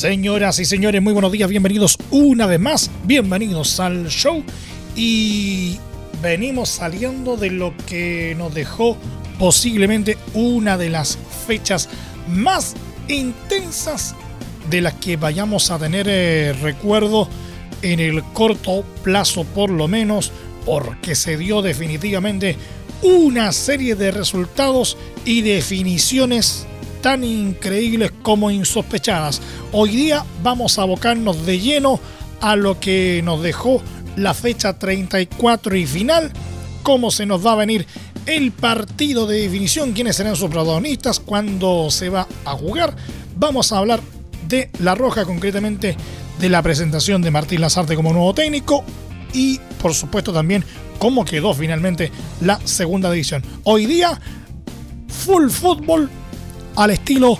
Señoras y señores, muy buenos días, bienvenidos una vez más, bienvenidos al show. Y venimos saliendo de lo que nos dejó posiblemente una de las fechas más intensas de las que vayamos a tener eh, recuerdo en el corto plazo por lo menos, porque se dio definitivamente una serie de resultados y definiciones tan increíbles como insospechadas. Hoy día vamos a abocarnos de lleno a lo que nos dejó la fecha 34 y final, cómo se nos va a venir el partido de definición, quiénes serán sus protagonistas, cuándo se va a jugar. Vamos a hablar de La Roja, concretamente de la presentación de Martín Lazarte como nuevo técnico y por supuesto también cómo quedó finalmente la segunda división. Hoy día, full fútbol al estilo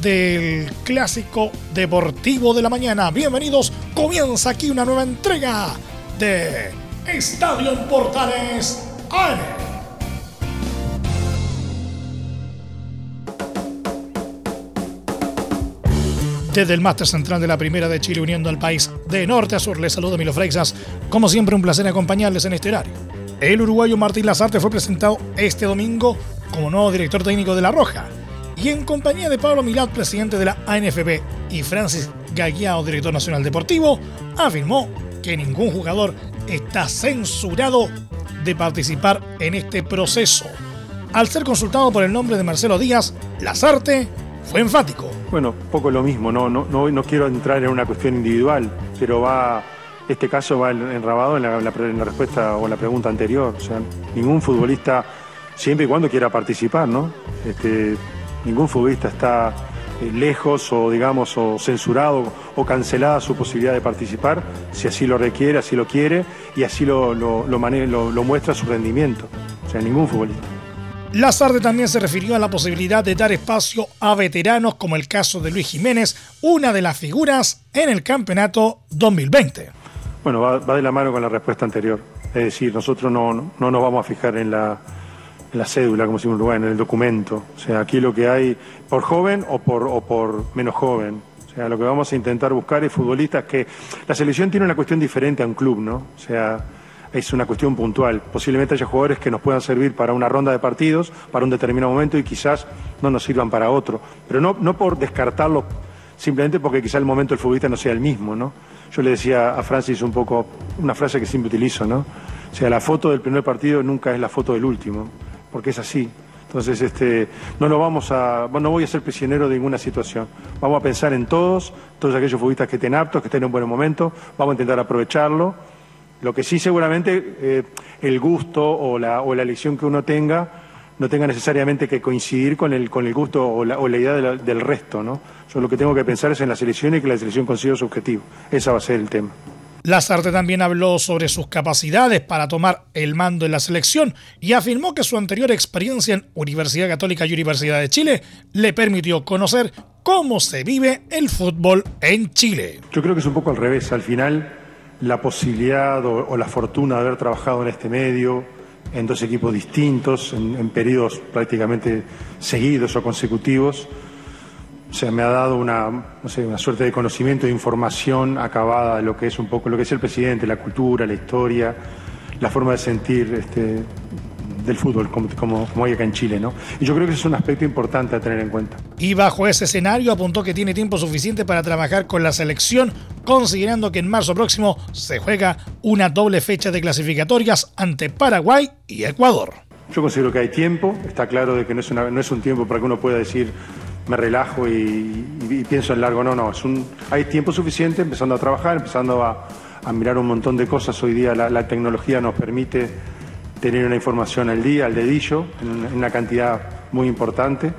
del clásico deportivo de la mañana. Bienvenidos, comienza aquí una nueva entrega de Estadio Portales AM. Desde el máster central de la Primera de Chile, uniendo al país de norte a sur, les saludo Milo Freixas. Como siempre, un placer acompañarles en este horario. El uruguayo Martín Lazarte fue presentado este domingo como nuevo director técnico de La Roja y en compañía de Pablo Milad, presidente de la ANFP, y Francis Gaguiao, director nacional deportivo, afirmó que ningún jugador está censurado de participar en este proceso. Al ser consultado por el nombre de Marcelo Díaz, Lazarte fue enfático. Bueno, poco lo mismo, no, no, no, no quiero entrar en una cuestión individual, pero va, este caso va enrabado en la, en respuesta o la pregunta anterior. O sea, ningún futbolista, siempre y cuando quiera participar, ¿no? Este, ningún futbolista está eh, lejos o digamos o censurado o cancelada su posibilidad de participar si así lo requiere, así lo quiere y así lo, lo, lo, lo muestra su rendimiento. O sea, ningún futbolista. Lazarde también se refirió a la posibilidad de dar espacio a veteranos como el caso de Luis Jiménez, una de las figuras en el campeonato 2020. Bueno, va, va de la mano con la respuesta anterior. Es decir, nosotros no, no nos vamos a fijar en la, en la cédula, como decimos en Uruguay, en el documento. O sea, aquí lo que hay, por joven o por, o por menos joven. O sea, lo que vamos a intentar buscar es futbolistas que... La selección tiene una cuestión diferente a un club, ¿no? O sea, es una cuestión puntual. Posiblemente haya jugadores que nos puedan servir para una ronda de partidos, para un determinado momento y quizás no nos sirvan para otro. Pero no, no por descartarlo, simplemente porque quizás el momento del futbolista no sea el mismo, ¿no? Yo le decía a Francis un poco una frase que siempre utilizo, ¿no? O sea, la foto del primer partido nunca es la foto del último, porque es así. Entonces, este, no vamos a, no voy a ser prisionero de ninguna situación. Vamos a pensar en todos, todos aquellos futbolistas que estén aptos, que estén en un buen momento, vamos a intentar aprovecharlo. Lo que sí seguramente eh, el gusto o la, o la elección que uno tenga no tenga necesariamente que coincidir con el, con el gusto o la, o la idea del resto, ¿no? Yo lo que tengo que pensar es en la selección y que la selección consiga su objetivo. Ese va a ser el tema. Lazarte también habló sobre sus capacidades para tomar el mando en la selección y afirmó que su anterior experiencia en Universidad Católica y Universidad de Chile le permitió conocer cómo se vive el fútbol en Chile. Yo creo que es un poco al revés. Al final, la posibilidad o, la fortuna de haber trabajado en este medio, en dos equipos distintos, en, en periodos prácticamente seguidos o consecutivos, o sea, me ha dado una, no sé, una suerte de conocimiento, de información acabada de lo que es un poco lo que es el presidente, la cultura, la historia, la forma de sentir este, del fútbol, como, como, como, hay acá en Chile, ¿no? Y yo creo que ese es un aspecto importante a tener en cuenta. Y bajo ese escenario apuntó que tiene tiempo suficiente para trabajar con la selección, considerando que en marzo próximo se juega una doble fecha de clasificatorias ante Paraguay y Ecuador. Yo considero que hay tiempo, está claro de que no es, una, no es un tiempo para que uno pueda decir me relajo y, y, y, pienso en largo. No, no, es un, hay tiempo suficiente empezando a trabajar, empezando a, mirar un montón de cosas. Hoy día la, tecnología nos permite tener una información al día, al dedillo, en, una cantidad muy importante.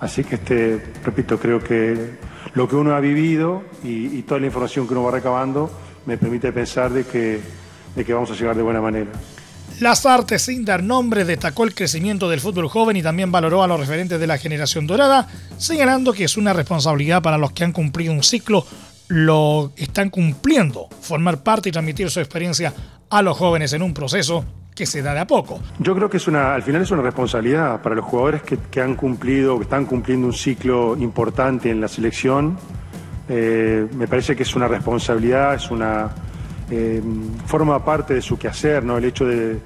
Así que, este, repito, creo que lo que uno ha vivido y, toda la información que uno va recabando me permite pensar de que, de que vamos a llegar de buena manera. Las Artes, sin dar nombre, destacó el crecimiento del fútbol joven y también valoró a los referentes de la generación dorada, señalando que es una responsabilidad para los que han cumplido un ciclo, lo están cumpliendo, formar parte y transmitir su experiencia a los jóvenes en un proceso que se da de a poco. Yo creo que es una, al final es una responsabilidad para los jugadores que, han cumplido, que están cumpliendo un ciclo importante en la selección. Eh, me parece que es una responsabilidad, es una eh, forma parte de su quehacer, ¿no? El hecho de,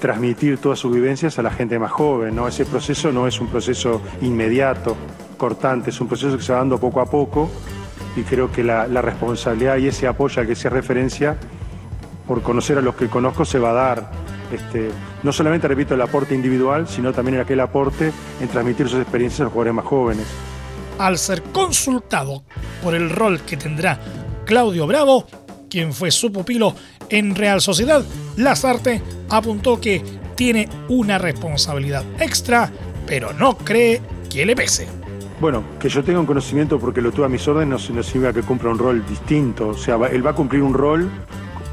transmitir todas sus vivencias a la gente más joven, ¿no? Ese proceso no es un proceso inmediato, cortante, es un proceso que se va dando poco a poco y creo que la, responsabilidad y ese apoyo al que se referencia, por conocer a los que conozco, se va a dar. Este, no solamente, repito, el aporte individual, sino también aquel aporte en transmitir sus experiencias a los jugadores más jóvenes. Al ser consultado por el rol que tendrá Claudio Bravo, quien fue su pupilo en Real Sociedad, Lazarte apuntó que tiene una responsabilidad extra, pero no cree que le pese. Bueno, que yo tenga un conocimiento porque lo tuve a mis órdenes no, significa que cumpla un rol distinto. O sea, él va a cumplir un rol,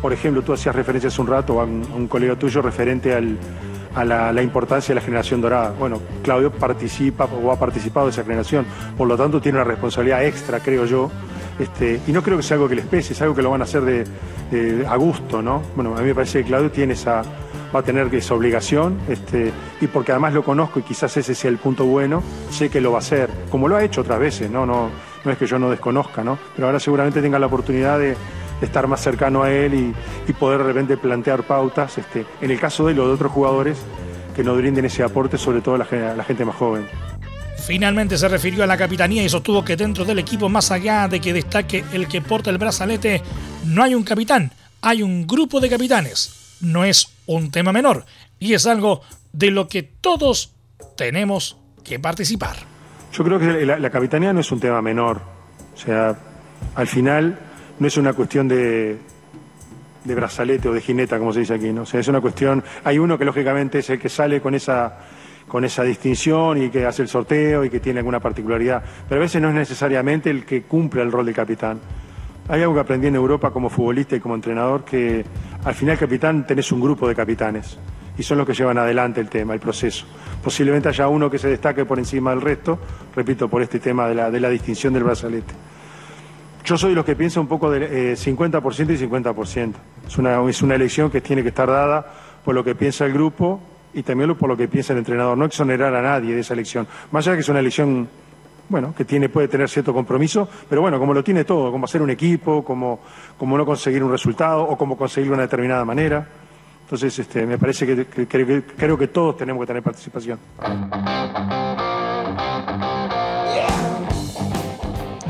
por ejemplo, tú hacías referencia hace un rato a un, colega tuyo referente a la, importancia de la generación dorada. Bueno, Claudio participa o ha participado de esa generación, por lo tanto tiene una responsabilidad extra, creo yo, este, y no creo que sea algo que les pese, es algo que lo van a hacer de, a gusto, ¿no? Bueno, a mí me parece que Claudio tiene esa, va a tener esa obligación, este, y porque además lo conozco y quizás ese sea el punto bueno, sé que lo va a hacer, como lo ha hecho otras veces, ¿no? No, no es que yo no desconozca, ¿no? Pero ahora seguramente tenga la oportunidad de, estar más cercano a él y, poder de repente plantear pautas, este, en el caso de él o de otros jugadores, que nos brinden ese aporte, sobre todo la gente más joven. Finalmente se refirió a la capitanía y sostuvo que dentro del equipo, más allá de que destaque el que porta el brazalete, no hay un capitán, hay un grupo de capitanes. No es un tema menor y es algo de lo que todos tenemos que participar. Yo creo que la, capitanía no es un tema menor. O sea, al final no es una cuestión de, de brazalete o de jineta, como se dice aquí, ¿no? O sea, es una cuestión. Hay uno que lógicamente es el que sale con esa con esa distinción y que hace el sorteo y que tiene alguna particularidad, pero a veces no es necesariamente el que cumple el rol de capitán. Hay algo que aprendí en Europa como futbolista y como entrenador, que al final capitán tenés un grupo de capitanes y son los que llevan adelante el tema, el proceso. Posiblemente haya uno que se destaque por encima del resto, repito, por este tema de la, de la distinción del brazalete. Yo soy de los que piensa un poco de 50% eh, y 50%. Es una, es una elección que tiene que estar dada por lo que piensa el grupo y también por lo que piensa el entrenador, no exonerar a nadie de esa elección. Más allá de que es una elección, bueno, que tiene, puede tener cierto compromiso, pero bueno, como lo tiene todo, como hacer un equipo, como, como no conseguir un resultado o como conseguirlo de una determinada manera. Entonces, este, me parece que, creo que todos tenemos que tener participación.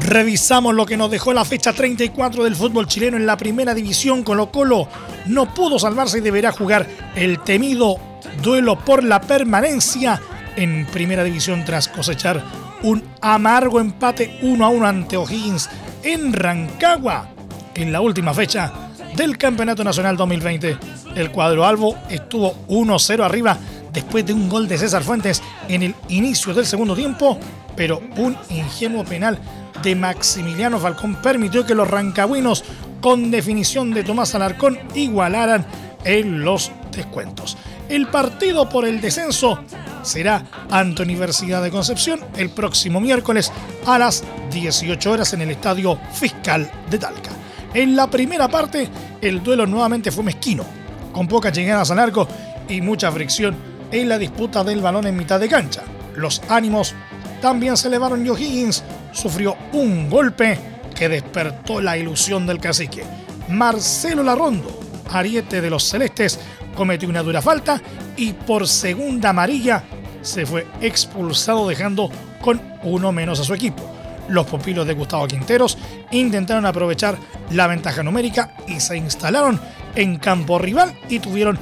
Revisamos lo que nos dejó la fecha 34 del fútbol chileno en la primera división. Colo Colo no pudo salvarse y deberá jugar el temido duelo por la permanencia en primera división tras cosechar un amargo empate 1 a 1 ante O'Higgins en Rancagua en la última fecha del Campeonato Nacional 2020. El cuadro albo estuvo 1-0 arriba después de un gol de César Fuentes en el inicio del segundo tiempo, pero un ingenuo penal de Maximiliano Falcón permitió que los rancagüinos, con definición de Tomás Alarcón, igualaran en los descuentos. El partido por el descenso será ante Universidad de Concepción el próximo miércoles a las 18 horas en el Estadio Fiscal de Talca. En la primera parte, el duelo nuevamente fue mezquino, con pocas llegadas al arco y mucha fricción en la disputa del balón en mitad de cancha. Los ánimos también se elevaron y O'Higgins sufrió un golpe que despertó la ilusión del cacique. Marcelo Larrondo, ariete de los celestes, cometió una dura falta y por segunda amarilla se fue expulsado dejando con uno menos a su equipo. Los pupilos de Gustavo Quinteros intentaron aprovechar la ventaja numérica y se instalaron en campo rival y tuvieron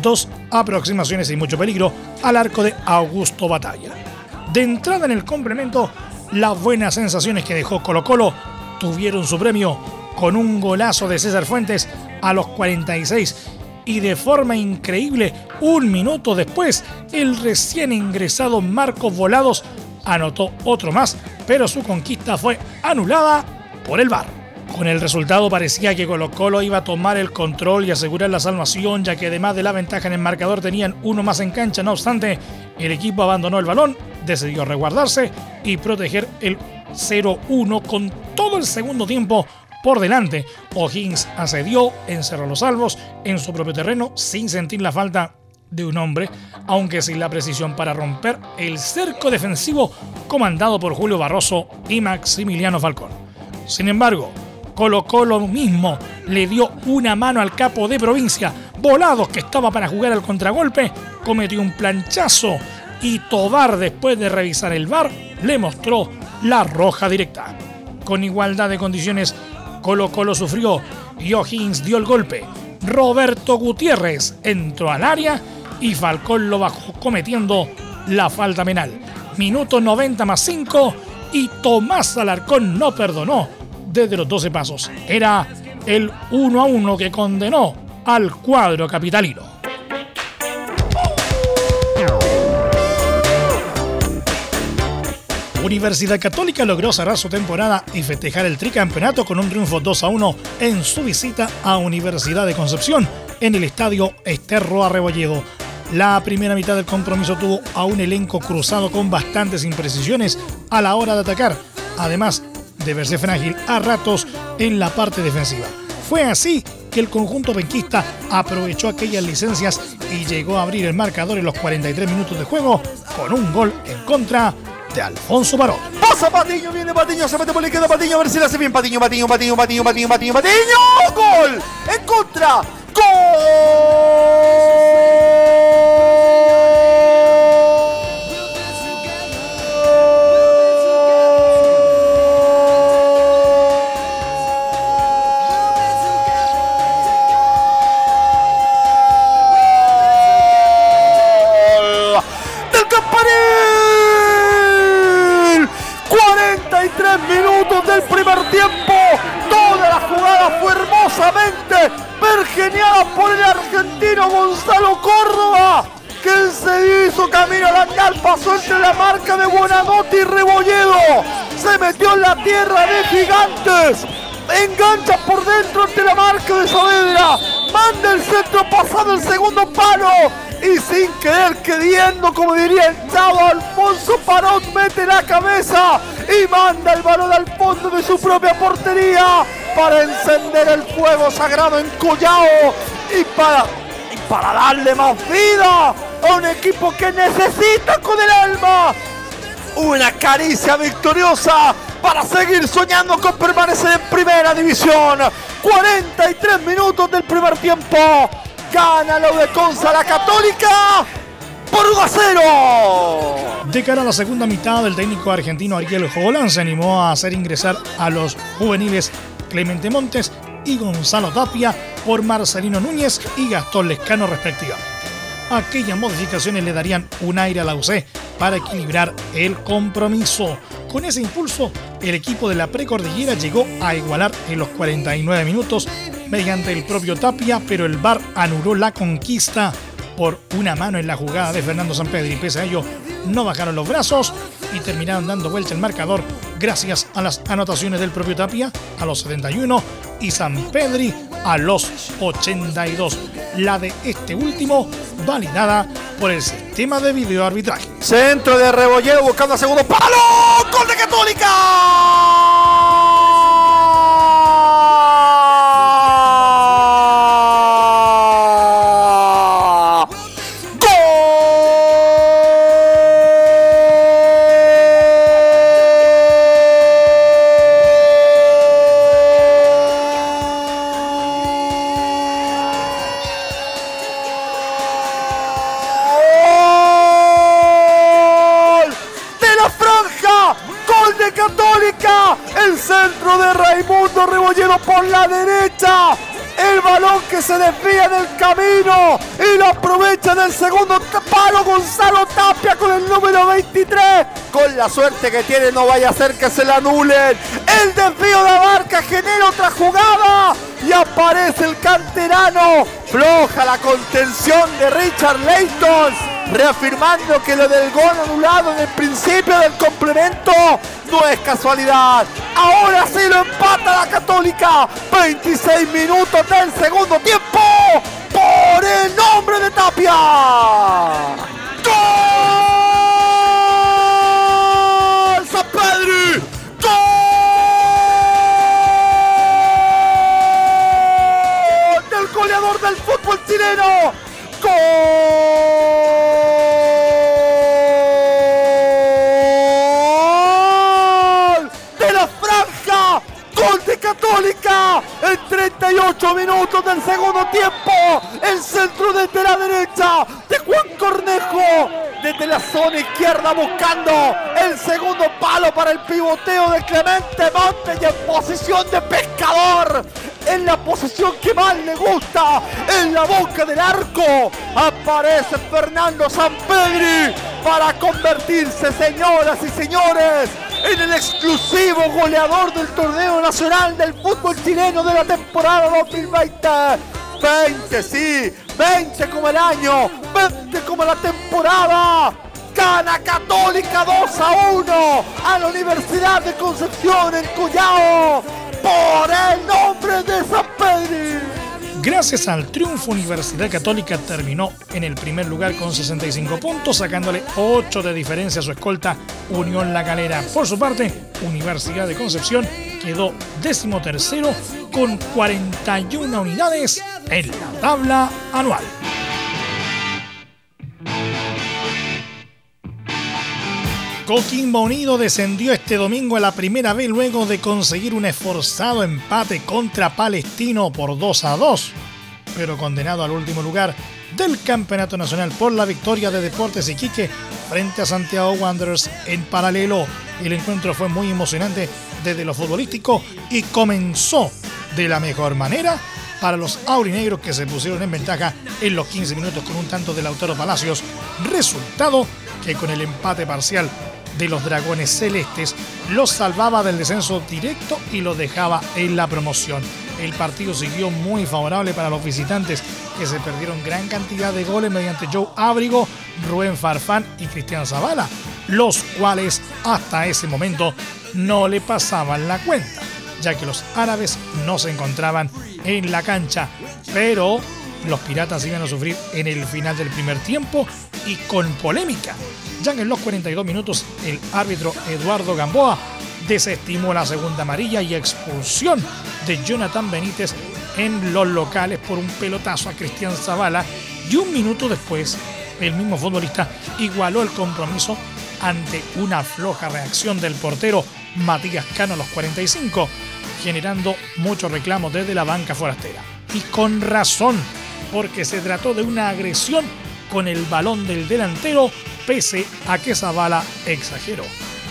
dos aproximaciones y mucho peligro al arco de Augusto Batalla. De entrada en el complemento, las buenas sensaciones que dejó Colo Colo tuvieron su premio con un golazo de César Fuentes a los 46 y de forma increíble, un minuto después, el recién ingresado Marcos Volados anotó otro más pero su conquista fue anulada por el VAR. Con el resultado parecía que Colo Colo iba a tomar el control y asegurar la salvación, ya que además de la ventaja en el marcador tenían uno más en cancha. No obstante, el equipo abandonó el balón, decidió resguardarse y proteger el 0-1 con todo el segundo tiempo por delante. O'Higgins asedió, encerró los salvos en su propio terreno sin sentir la falta de un hombre, aunque sin la precisión para romper el cerco defensivo comandado por Julio Barroso y Maximiliano Falcón. Sin embargo, Colo Colo mismo le dio una mano al capo de provincia, Volados que estaba para jugar al contragolpe, cometió un planchazo y Tobar después de revisar el bar le mostró la roja directa. Con igualdad de condiciones, Colo Colo sufrió y O'Higgins dio el golpe. Roberto Gutiérrez entró al área y Falcón lo bajó cometiendo la falta penal. Minuto 90 más 5 y Tomás Alarcón no perdonó desde los 12 pasos. Era el 1 a 1 que condenó al cuadro capitalino. Universidad Católica logró cerrar su temporada y festejar el tricampeonato con un triunfo 2 a 1 en su visita a Universidad de Concepción en el estadio Esterro Arrebolledo. La primera mitad del compromiso tuvo a un elenco cruzado con bastantes imprecisiones a la hora de atacar, además de verse frágil a ratos en la parte defensiva. Fue así que el conjunto benquista aprovechó aquellas licencias y llegó a abrir el marcador en los 43 minutos de juego con un gol en contra de Alfonso Barón. Pasa Patiño, viene Patiño, se mete por la izquierda Patiño, a ver si le hace bien Patiño, Patiño, Patiño, Patiño, Patiño, Patiño, Patiño. ¡Gol! ¡En contra! ¡Gol! Del primer tiempo. Toda la jugada fue hermosamente pergeniada por el argentino Gonzalo Córdoba. Que se hizo camino a la pasó entre la marca de Buenanote y Rebolledo. Se metió en la tierra de gigantes. Engancha por dentro ante la marca de Saavedra. Manda el centro pasado el segundo palo y sin querer queriendo, como diría el chavo, Alfonso Parot mete la cabeza y manda el balón al fondo de su propia portería para encender el fuego sagrado en Collao y para, y para darle más vida a un equipo que necesita con el alma una caricia victoriosa para seguir soñando con permanecer en primera división. 43 minutos del primer tiempo. Gana lo de Conza la Católica por 1 a 0. De cara a la segunda mitad, el técnico argentino Ariel Holland se animó a hacer ingresar a los juveniles Clemente Montes y Gonzalo Tapia por Marcelino Núñez y Gastón Lescano respectivamente. Aquellas modificaciones le darían un aire a la UC para equilibrar el compromiso. Con ese impulso, el equipo de la precordillera llegó a igualar en los 49 minutos mediante el propio Tapia, pero el VAR anuló la conquista por una mano en la jugada de Fernando Sampedri. Pese a ello, no bajaron los brazos y terminaron dando vuelta el marcador gracias a las anotaciones del propio Tapia a los 71 y Sampedri a los 82. La de este último validada por el sistema de videoarbitraje. Centro de Rebollero buscando a segundo palo. ¡Gol de Católica! Por la derecha. El balón que se desvía del camino y lo aprovecha del segundo palo Gonzalo Tapia con el número 23. Con la suerte que tiene no vaya a ser que se la anulen. El desvío de Abarca genera otra jugada y aparece el canterano. Floja la contención de Richard Leighton reafirmando que lo del gol anulado en el principio del complemento no es casualidad. Ahora sí lo empata la Católica. 26 minutos del segundo tiempo por el nombre de Tapia. ¡Gol! ¡San Pedro! ¡Gol! ¡Del goleador del fútbol chileno! ¡Gol! En 38 minutos del segundo tiempo. El centro desde la derecha de Juan Cornejo. Desde la zona izquierda buscando el segundo palo para el pivoteo de Clemente Montes y en posición de pescador. En la posición que más le gusta. En la boca del arco. Aparece Fernando Sampedri para convertirse, señoras y señores, en el exclusivo goleador del torneo nacional del fútbol chileno de la temporada 2020. 20, sí, 20 como el año, 20 como la temporada. Gana Católica 2 a 1 a la Universidad de Concepción en Cuyao por el nombre de San Pedro. Gracias al triunfo, Universidad Católica terminó en el primer lugar con 65 puntos, sacándole 8 de diferencia a su escolta Unión La Calera. Por su parte, Universidad de Concepción quedó décimo tercero con 41 unidades en la tabla anual. Coquimbo Unido descendió este domingo a la primera vez luego de conseguir un esforzado empate contra Palestino por 2 a 2, pero condenado al último lugar del Campeonato Nacional por la victoria de Deportes Iquique frente a Santiago Wanderers en paralelo. El encuentro fue muy emocionante desde lo futbolístico y comenzó de la mejor manera para los aurinegros que se pusieron en ventaja en los 15 minutos con un tanto de Lautaro Palacios, resultado que con el empate parcial de los Dragones Celestes los salvaba del descenso directo y los dejaba en la promoción. El partido siguió muy favorable para los visitantes que se perdieron gran cantidad de goles mediante Joe Ábrigo, Rubén Farfán y Cristian Zavala, los cuales hasta ese momento no le pasaban la cuenta, ya que los árabes no se encontraban en la cancha, pero los piratas iban a sufrir en el final del primer tiempo y con polémica, ya en los 42 minutos el árbitro Eduardo Gamboa desestimó la segunda amarilla y expulsión de Jonathan Benítez en los locales por un pelotazo a Cristian Zavala y un minuto después el mismo futbolista igualó el compromiso ante una floja reacción del portero Matías Cano a los 45, generando muchos reclamos desde la banca forastera. Y con razón, porque se trató de una agresión con el balón del delantero, pese a que Zavala exageró.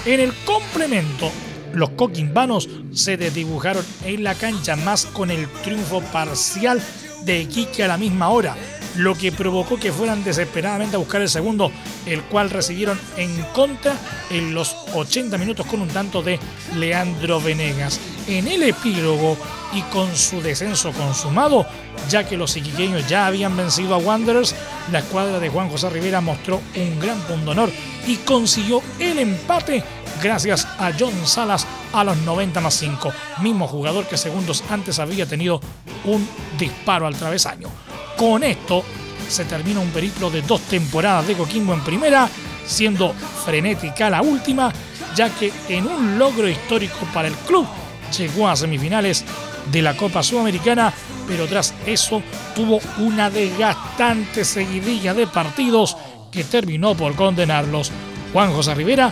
En el complemento, los coquimbanos se desdibujaron en la cancha más con el triunfo parcial de Iquique a la misma hora, lo que provocó que fueran desesperadamente a buscar el segundo, el cual recibieron en contra en los 80 minutos con un tanto de Leandro Venegas. En el epílogo y con su descenso consumado, ya que los iquiqueños ya habían vencido a Wanderers, la escuadra de Juan José Rivera mostró un gran punto honor y consiguió el empate gracias a John Salas a los 90 más 5, mismo jugador que segundos antes había tenido un disparo al travesaño. Con esto se termina un periplo de dos temporadas de Coquimbo en primera, siendo frenética la última, ya que en un logro histórico para el club llegó a semifinales de la Copa Sudamericana, pero tras eso tuvo una desgastante seguidilla de partidos que terminó por condenarlos. Juan José Rivera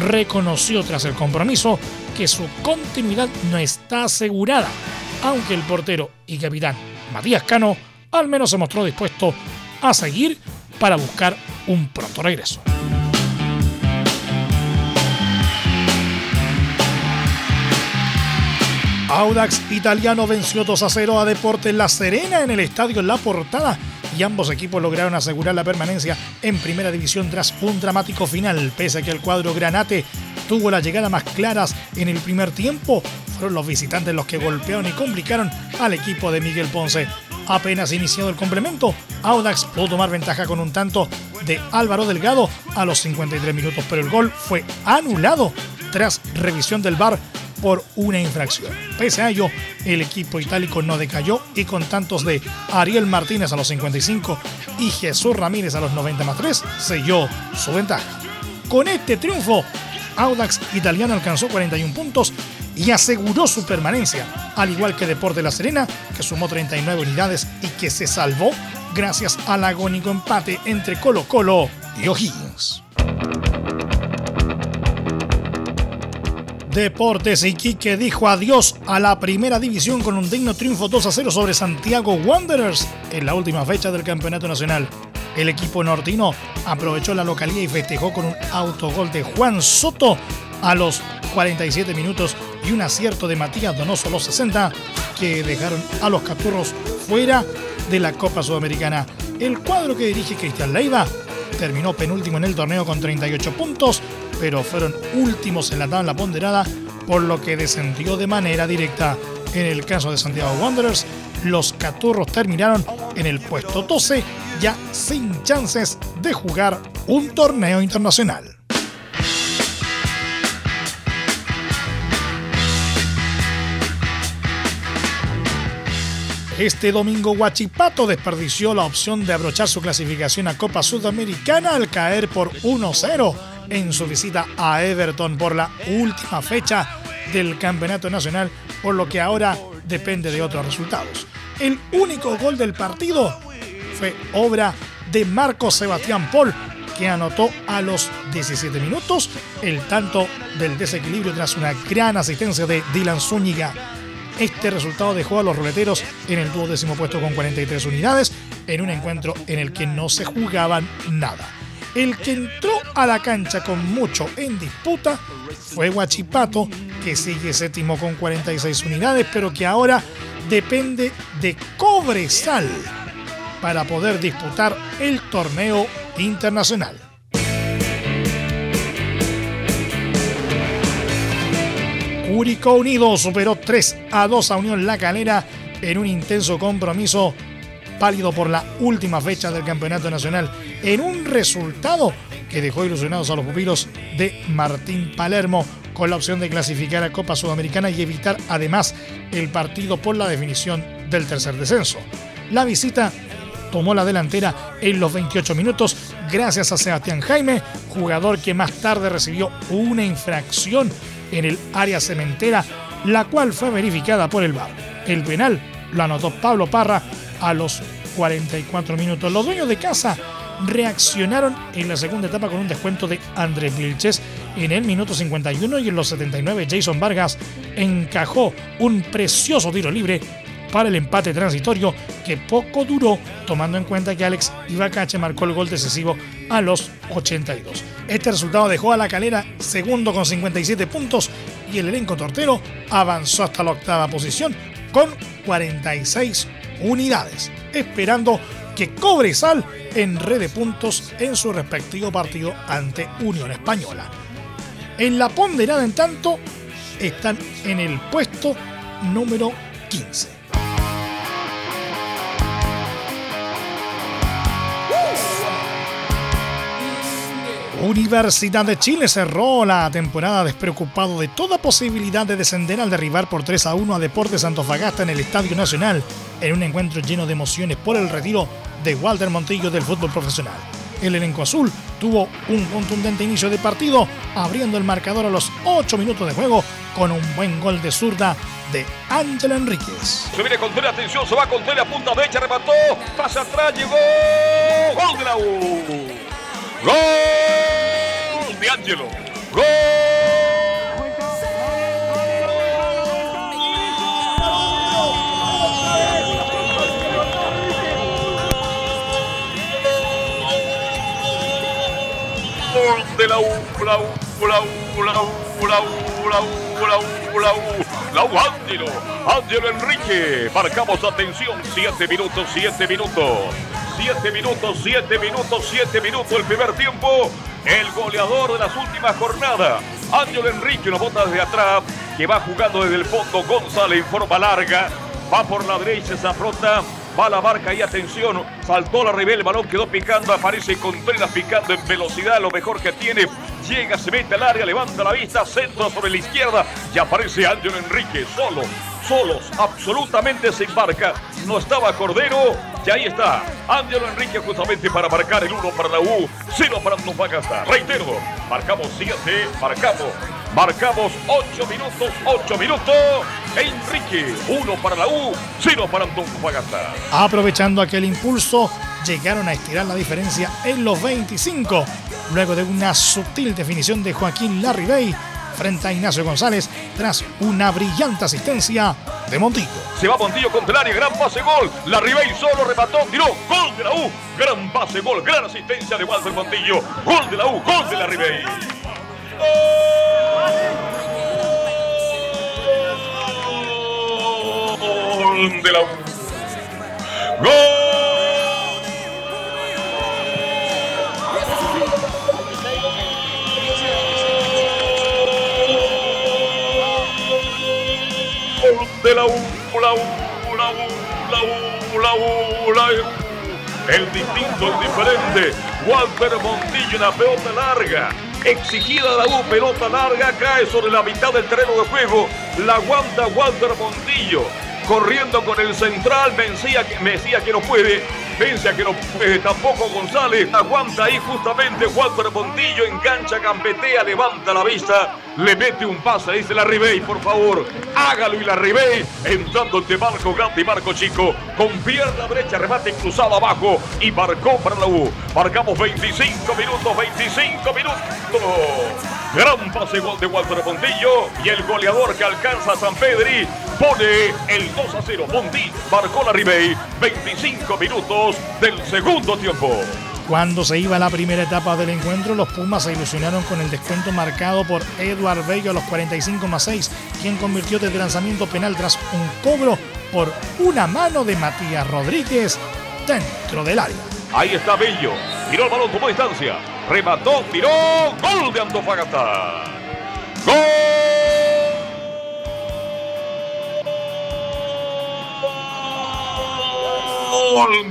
reconoció tras el compromiso que su continuidad no está asegurada, aunque el portero y capitán Matías Cano al menos se mostró dispuesto a seguir para buscar un pronto regreso. Audax Italiano venció 2 a 0 a Deportes La Serena en el estadio La Portada y ambos equipos lograron asegurar la permanencia en primera división tras un dramático final. Pese a que el cuadro Granate tuvo la llegada más claras en el primer tiempo, fueron los visitantes los que golpearon y complicaron al equipo de Miguel Ponce. Apenas iniciado el complemento, Audax pudo tomar ventaja con un tanto de Álvaro Delgado a los 53 minutos, pero el gol fue anulado tras revisión del VAR por una infracción. Pese a ello, el equipo itálico no decayó y con tantos de Ariel Martínez a los 55 y Jesús Ramírez a los 90 más 3 selló su ventaja. Con este triunfo, Audax Italiano alcanzó 41 puntos y aseguró su permanencia, al igual que Deporte La Serena, que sumó 39 unidades y que se salvó gracias al agónico empate entre Colo Colo y O'Higgins. Deportes Iquique dijo adiós a la primera división con un digno triunfo 2 a 0 sobre Santiago Wanderers en la última fecha del Campeonato Nacional. El equipo nortino aprovechó la localía y festejó con un autogol de Juan Soto a los 47 minutos y un acierto de Matías Donoso los 60 que dejaron a los Caturros fuera de la Copa Sudamericana. El cuadro que dirige Cristian Leiva terminó penúltimo en el torneo con 38 puntos, pero fueron últimos en la tabla ponderada, por lo que descendió de manera directa. En el caso de Santiago Wanderers, los Caturros terminaron en el puesto 12, ya sin chances de jugar un torneo internacional. Este domingo Huachipato desperdició la opción de abrochar su clasificación a Copa Sudamericana al caer por 1-0 en su visita a Everton por la última fecha del Campeonato Nacional, por lo que ahora depende de otros resultados. El único gol del partido fue obra de Marco Sebastián Paul, que anotó a los 17 minutos el tanto del desequilibrio tras una gran asistencia de Dylan Zúñiga este resultado dejó a los ruleteros en el duodécimo puesto con 43 unidades en un encuentro en el que no se jugaban nada. El que entró a la cancha con mucho en disputa fue Huachipato, que sigue séptimo con 46 unidades, pero que ahora depende de Cobresal para poder disputar el torneo internacional. Curicó Unido superó 3 a 2 a Unión La Calera en un intenso compromiso pálido por la última fecha del Campeonato Nacional, en un resultado que dejó ilusionados a los pupilos de Martín Palermo con la opción de clasificar a Copa Sudamericana y evitar además el partido por la definición del tercer descenso. La visita tomó la delantera en los 28 minutos gracias a Sebastián Jaime, jugador que más tarde recibió una infracción en el área cementera, la cual fue verificada por el VAR. El penal lo anotó Pablo Parra a los 44 minutos. Los dueños de casa reaccionaron en la segunda etapa con un descuento de Andrés Vilches en el minuto 51 y en los 79 Jason Vargas encajó un precioso tiro libre para el empate transitorio que poco duró, tomando en cuenta que Alex Ibacache marcó el gol decisivo a los 82. Este resultado dejó a la calera segundo con 57 puntos y el elenco tortero avanzó hasta la octava posición con 46 unidades, esperando que cobre sal en red de puntos en su respectivo partido ante Unión Española. En la ponderada, en tanto, están en el puesto número 15. Universidad de Chile cerró la temporada despreocupado de toda posibilidad de descender al derribar por 3 a 1 a Deportes Antofagasta en el Estadio Nacional, en un encuentro lleno de emociones por el retiro de Walter Montillo del fútbol profesional. El elenco azul tuvo un contundente inicio de partido, abriendo el marcador a los 8 minutos de juego con un buen gol de zurda de Ángel Enríquez. Se viene con atención, se va con a punta derecha, remató, pasa atrás, llegó, gol de la U. ¡Gol de Angelo! ¡Gol! de la U, la U, la U, la U, la U, la U, la U, la U, la U, Enrique, marcamos atención, 7 minutos, 7 minutos. 7 minutos, 7 minutos, 7 minutos el primer tiempo. El goleador de las últimas jornadas. Ángel Enrique, una bota desde atrás, que va jugando desde el fondo. González en forma larga. Va por la derecha, se afronta Va la marca y atención. Saltó la Ribey, el balón quedó picando. Aparece Contreras picando en velocidad, lo mejor que tiene. Llega, se mete al área, levanta la vista, centro sobre la izquierda. Y aparece Ángel Enrique solo solos, absolutamente sin marca. No estaba Cordero y ahí está. Ángelo Enrique justamente para marcar el 1 para la U, 0 para Antofagasta. Reitero, marcamos 7, marcamos, marcamos 8 minutos, 8 minutos. Enrique, 1 para la U, 0 para Antofagasta. Aprovechando aquel impulso, llegaron a estirar la diferencia en los 25. Luego de una sutil definición de Joaquín Larribey frente a Ignacio González tras una brillante asistencia de Montillo. Se va Montillo contra el área, gran pase gol. La Ribey solo remató, tiró, gol de la U. Gran pase gol, gran asistencia de Walter Montillo. Gol de la U, gol de la Ribey. Gol de la U. Gol. De la U, la U, la U, la U, la U, la U. El distinto, el diferente. Walter Montillo, una pelota larga. Exigida la U, pelota larga, cae sobre la mitad del terreno de juego. La aguanta Walter Montillo. Corriendo con el central, vencía, Mesía que no puede. Vence a que tampoco González. Aguanta ahí justamente Walter Montillo. Engancha, campetea, levanta la vista. Le mete un pase, dice la Ribey, por favor. Hágalo y la Ribey. Entrando entre Marco Grande y Marco Chico. Con pierna derecha, remate cruzado abajo. Y marcó para la U. Marcamos 25 minutos, 25 minutos. Gran pase de Walter Montillo. Y el goleador que alcanza a San Pedri pone el 2 a 0. Montillo marcó la Ribey. 25 minutos del segundo tiempo. Cuando se iba la primera etapa del encuentro, los Pumas se ilusionaron con el descuento marcado por Eduard Bello a los 45 más 6, quien convirtió desde lanzamiento penal tras un cobro por una mano de Matías Rodríguez dentro del área. Ahí está Bello, tiró el balón, tomó distancia, remató, tiró, gol de Antofagasta. ¡Gol!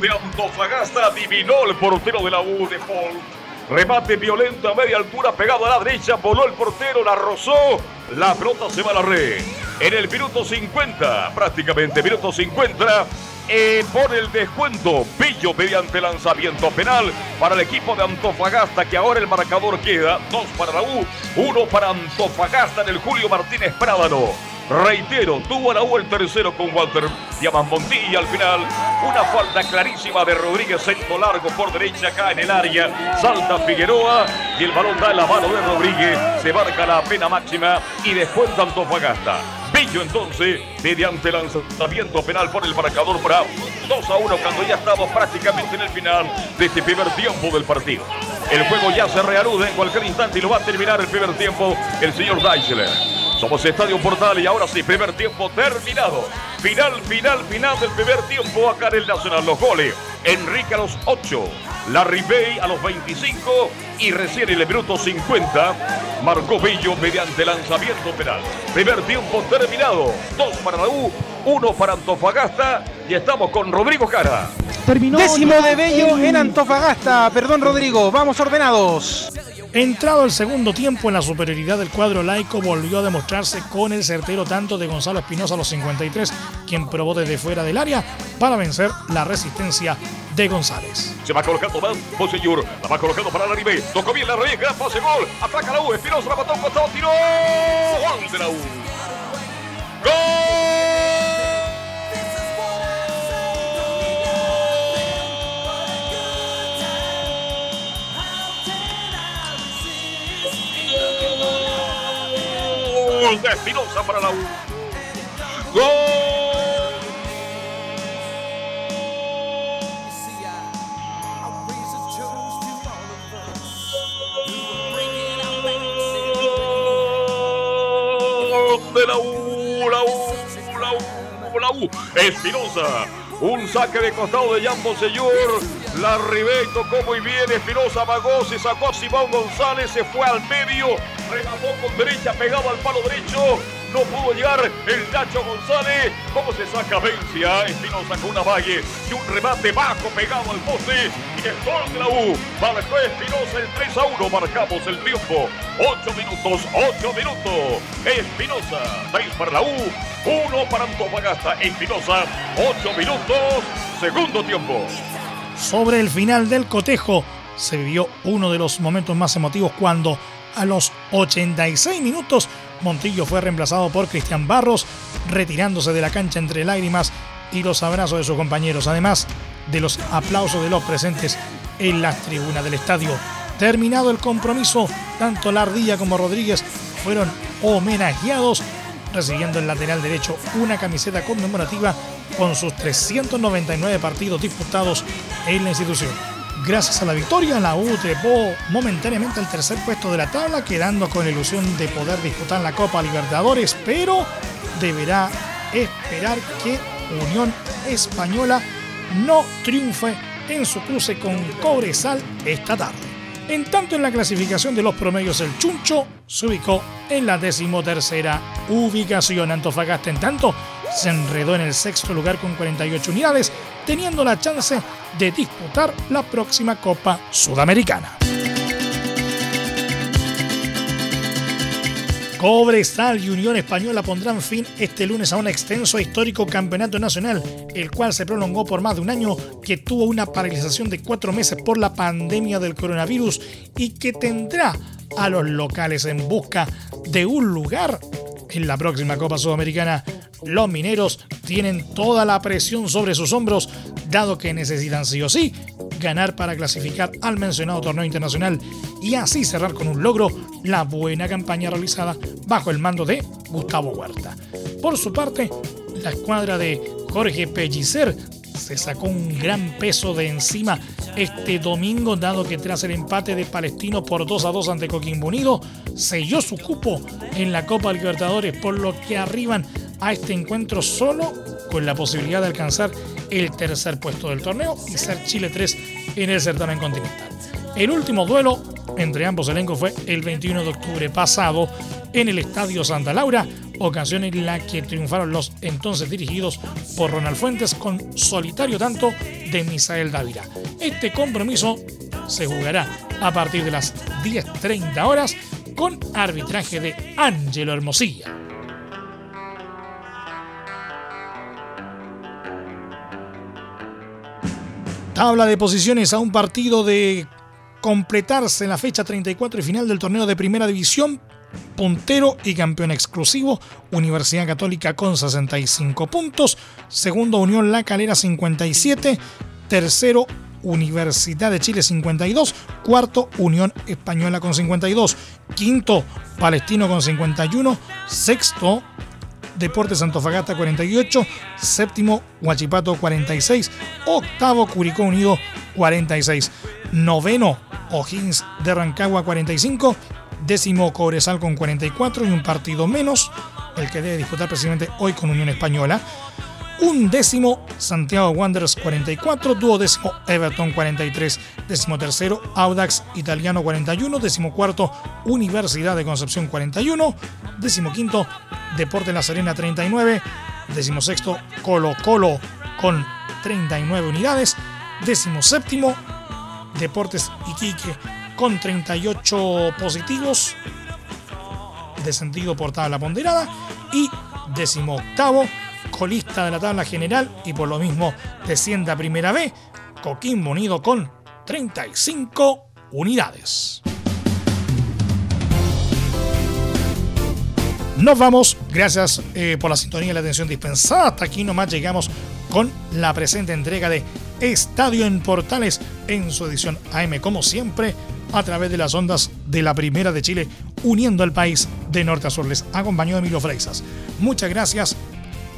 De Antofagasta. Adivinó el portero de la U de Paul. Remate violento a media altura, pegado a la derecha. Voló el portero, la rozó. La pelota se va a la red. En el minuto 50, prácticamente minuto 50, eh, por el descuento. Pillo mediante lanzamiento penal para el equipo de Antofagasta, que ahora el marcador queda dos para la U, uno para Antofagasta en el Julio Martínez Prádano. Reitero, tuvo la U el tercero con Walter Diamant Montilla al final. Una falta clarísima de Rodríguez, centro largo por derecha acá en el área. Salta Figueroa y el balón da en la mano de Rodríguez. Se marca la pena máxima y después Antofagasta. Bello entonces, mediante lanzamiento penal por el marcador para 2 a 1 cuando ya estamos prácticamente en el final de este primer tiempo del partido. El juego ya se reanuda en cualquier instante y lo va a terminar el primer tiempo el señor Deichler. Somos Estadio Portal y ahora sí, primer tiempo terminado. Final, final, final del primer tiempo acá en el Nacional. Los goles. Enrique a los 8, Larry Bay a los 25 y recién en el minuto 50 marcó Bello mediante lanzamiento penal. Primer tiempo terminado. Dos para la U, uno para Antofagasta y estamos con Rodrigo Cara. Terminó Décimo de Bello en Antofagasta. Perdón, Rodrigo. Vamos ordenados. Entrado el segundo tiempo en la superioridad del cuadro laico, volvió a demostrarse con el certero tanto de Gonzalo Espinosa a los 53, quien probó desde fuera del área para vencer la resistencia de González. Se va colocando más Monseñor, la va colocando para la Ribe, tocó bien la Ribe, gran pase, gol, ataca la U, Espinosa la mató costado, tiró, gol de la U. ¡Gol! Gol de Espinosa para la U. Gol. De la U, la U, la U, la U. Espinosa. Un saque de costado de Jan Señor La Ribey tocó muy bien. Espinosa vagó, se sacó a Simón González, se fue al medio. Remató con derecha, pegado al palo derecho. No pudo llegar el Nacho González. ¿Cómo se saca Vencia? Espinosa con una valle y un remate bajo pegado al poste. Y el gol de la U. Marcó Espinosa el 3 a 1. Marcamos el triunfo. 8 minutos, 8 minutos. Espinosa, 6 para la U, 1 para Antofagasta. Espinosa, 8 minutos, segundo tiempo. Sobre el final del cotejo se vivió uno de los momentos más emotivos cuando a los 86 minutos Montillo fue reemplazado por Cristian Barros, retirándose de la cancha entre lágrimas y los abrazos de sus compañeros, además de los aplausos de los presentes en las tribunas del estadio. Terminado el compromiso, tanto Lardilla como Rodríguez fueron homenajeados, recibiendo el lateral derecho una camiseta conmemorativa con sus 399 partidos disputados en la institución. Gracias a la victoria, la U trepó momentáneamente al tercer puesto de la tabla, quedando con ilusión de poder disputar la Copa Libertadores, pero deberá esperar que Unión Española no triunfe en su cruce con Cobresal esta tarde. En tanto, en la clasificación de los promedios, el Chuncho se ubicó en la decimotercera ubicación. Antofagasta, en tanto, se enredó en el sexto lugar con 48 unidades, teniendo la chance de disputar la próxima Copa Sudamericana. Cobresal y Unión Española pondrán fin este lunes a un extenso e histórico campeonato nacional, el cual se prolongó por más de un año, que tuvo una paralización de cuatro meses por la pandemia del coronavirus y que tendrá a los locales en busca de un lugar en la próxima Copa Sudamericana. Los mineros tienen toda la presión sobre sus hombros, dado que necesitan sí o sí ganar para clasificar al mencionado torneo internacional y así cerrar con un logro la buena campaña realizada bajo el mando de Gustavo Huerta. Por su parte, la escuadra de Jorge Pellicer se sacó un gran peso de encima este domingo, dado que tras el empate de Palestino por 2 a 2 ante Coquimbo Unido, selló su cupo en la Copa Libertadores, por lo que arriban a este encuentro solo con la posibilidad de alcanzar el tercer puesto del torneo y ser Chile 3 en el certamen continental. El último duelo entre ambos elencos fue el 21 de octubre pasado en el Estadio Santa Laura, ocasión en la que triunfaron los entonces dirigidos por Ronald Fuentes con solitario tanto de Misael Dávila. Este compromiso se jugará a partir de las 10.30 horas con arbitraje de Ángelo Hermosilla. Tabla de posiciones a un partido de completarse en la fecha 34 y final del torneo de Primera División. Puntero y campeón exclusivo, Universidad Católica con 65 puntos. Segundo, Unión La Calera 57. Tercero, Universidad de Chile 52. Cuarto, Unión Española con 52. Quinto, Palestino con 51. Sexto, Deportes Antofagasta 48, séptimo Huachipato 46, octavo Curicó Unido 46, noveno O'Higgins de Rancagua 45, décimo Cobresal con 44 y un partido menos, el que debe disputar precisamente hoy con Unión Española. Un décimo Santiago Wanderers 44, duodécimo Everton 43, décimo tercero Audax Italiano 41, décimo cuarto Universidad de Concepción 41, décimo quinto Deporte La Serena 39, décimo sexto Colo Colo con 39 unidades, décimo séptimo Deportes Iquique con 38 positivos, descendido por tabla ponderada y décimo octavo colista de la tabla general y por lo mismo desciende a primera B, Coquimbo Unido con 35 unidades. Nos vamos, gracias eh, por la sintonía y la atención dispensada. Hasta aquí nomás llegamos con la presente entrega de Estadio en Portales en su edición AM, como siempre, a través de las ondas de la Primera de Chile, uniendo al país de norte a sur. Les acompañó Emilio Freixas. Muchas gracias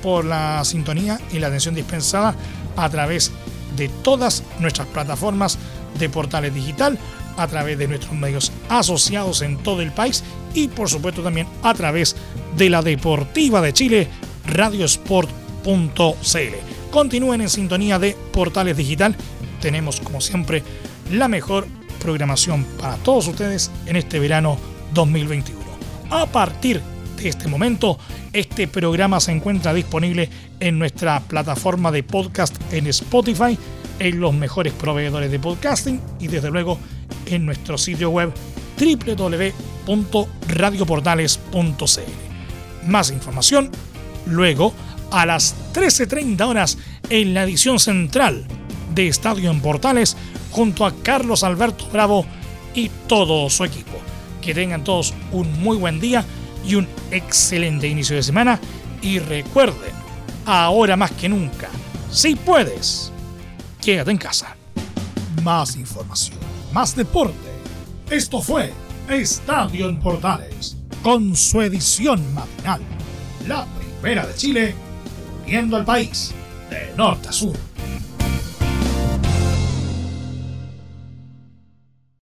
por la sintonía y la atención dispensada a través de todas nuestras plataformas de portales digital, a través de nuestros medios asociados en todo el país y por supuesto también a través de la Deportiva de Chile, radiosport.cl. Continúen en sintonía de Portales Digital tenemos como siempre la mejor programación para todos ustedes en este verano 2021. A partir de este momento, este programa se encuentra disponible en nuestra plataforma de podcast en Spotify, en los mejores proveedores de podcasting y desde luego en nuestro sitio web www.radioportales.cl. Más información luego a las 13.30 horas en la edición central de Estadio en Portales junto a Carlos Alberto Bravo y todo su equipo. Que tengan todos un muy buen día y un excelente inicio de semana y recuerden, ahora más que nunca, si puedes, quédate en casa. Más información, más deporte. Esto fue Estadio en Portales, con su edición matinal. La primera de Chile, viendo al país de norte a sur.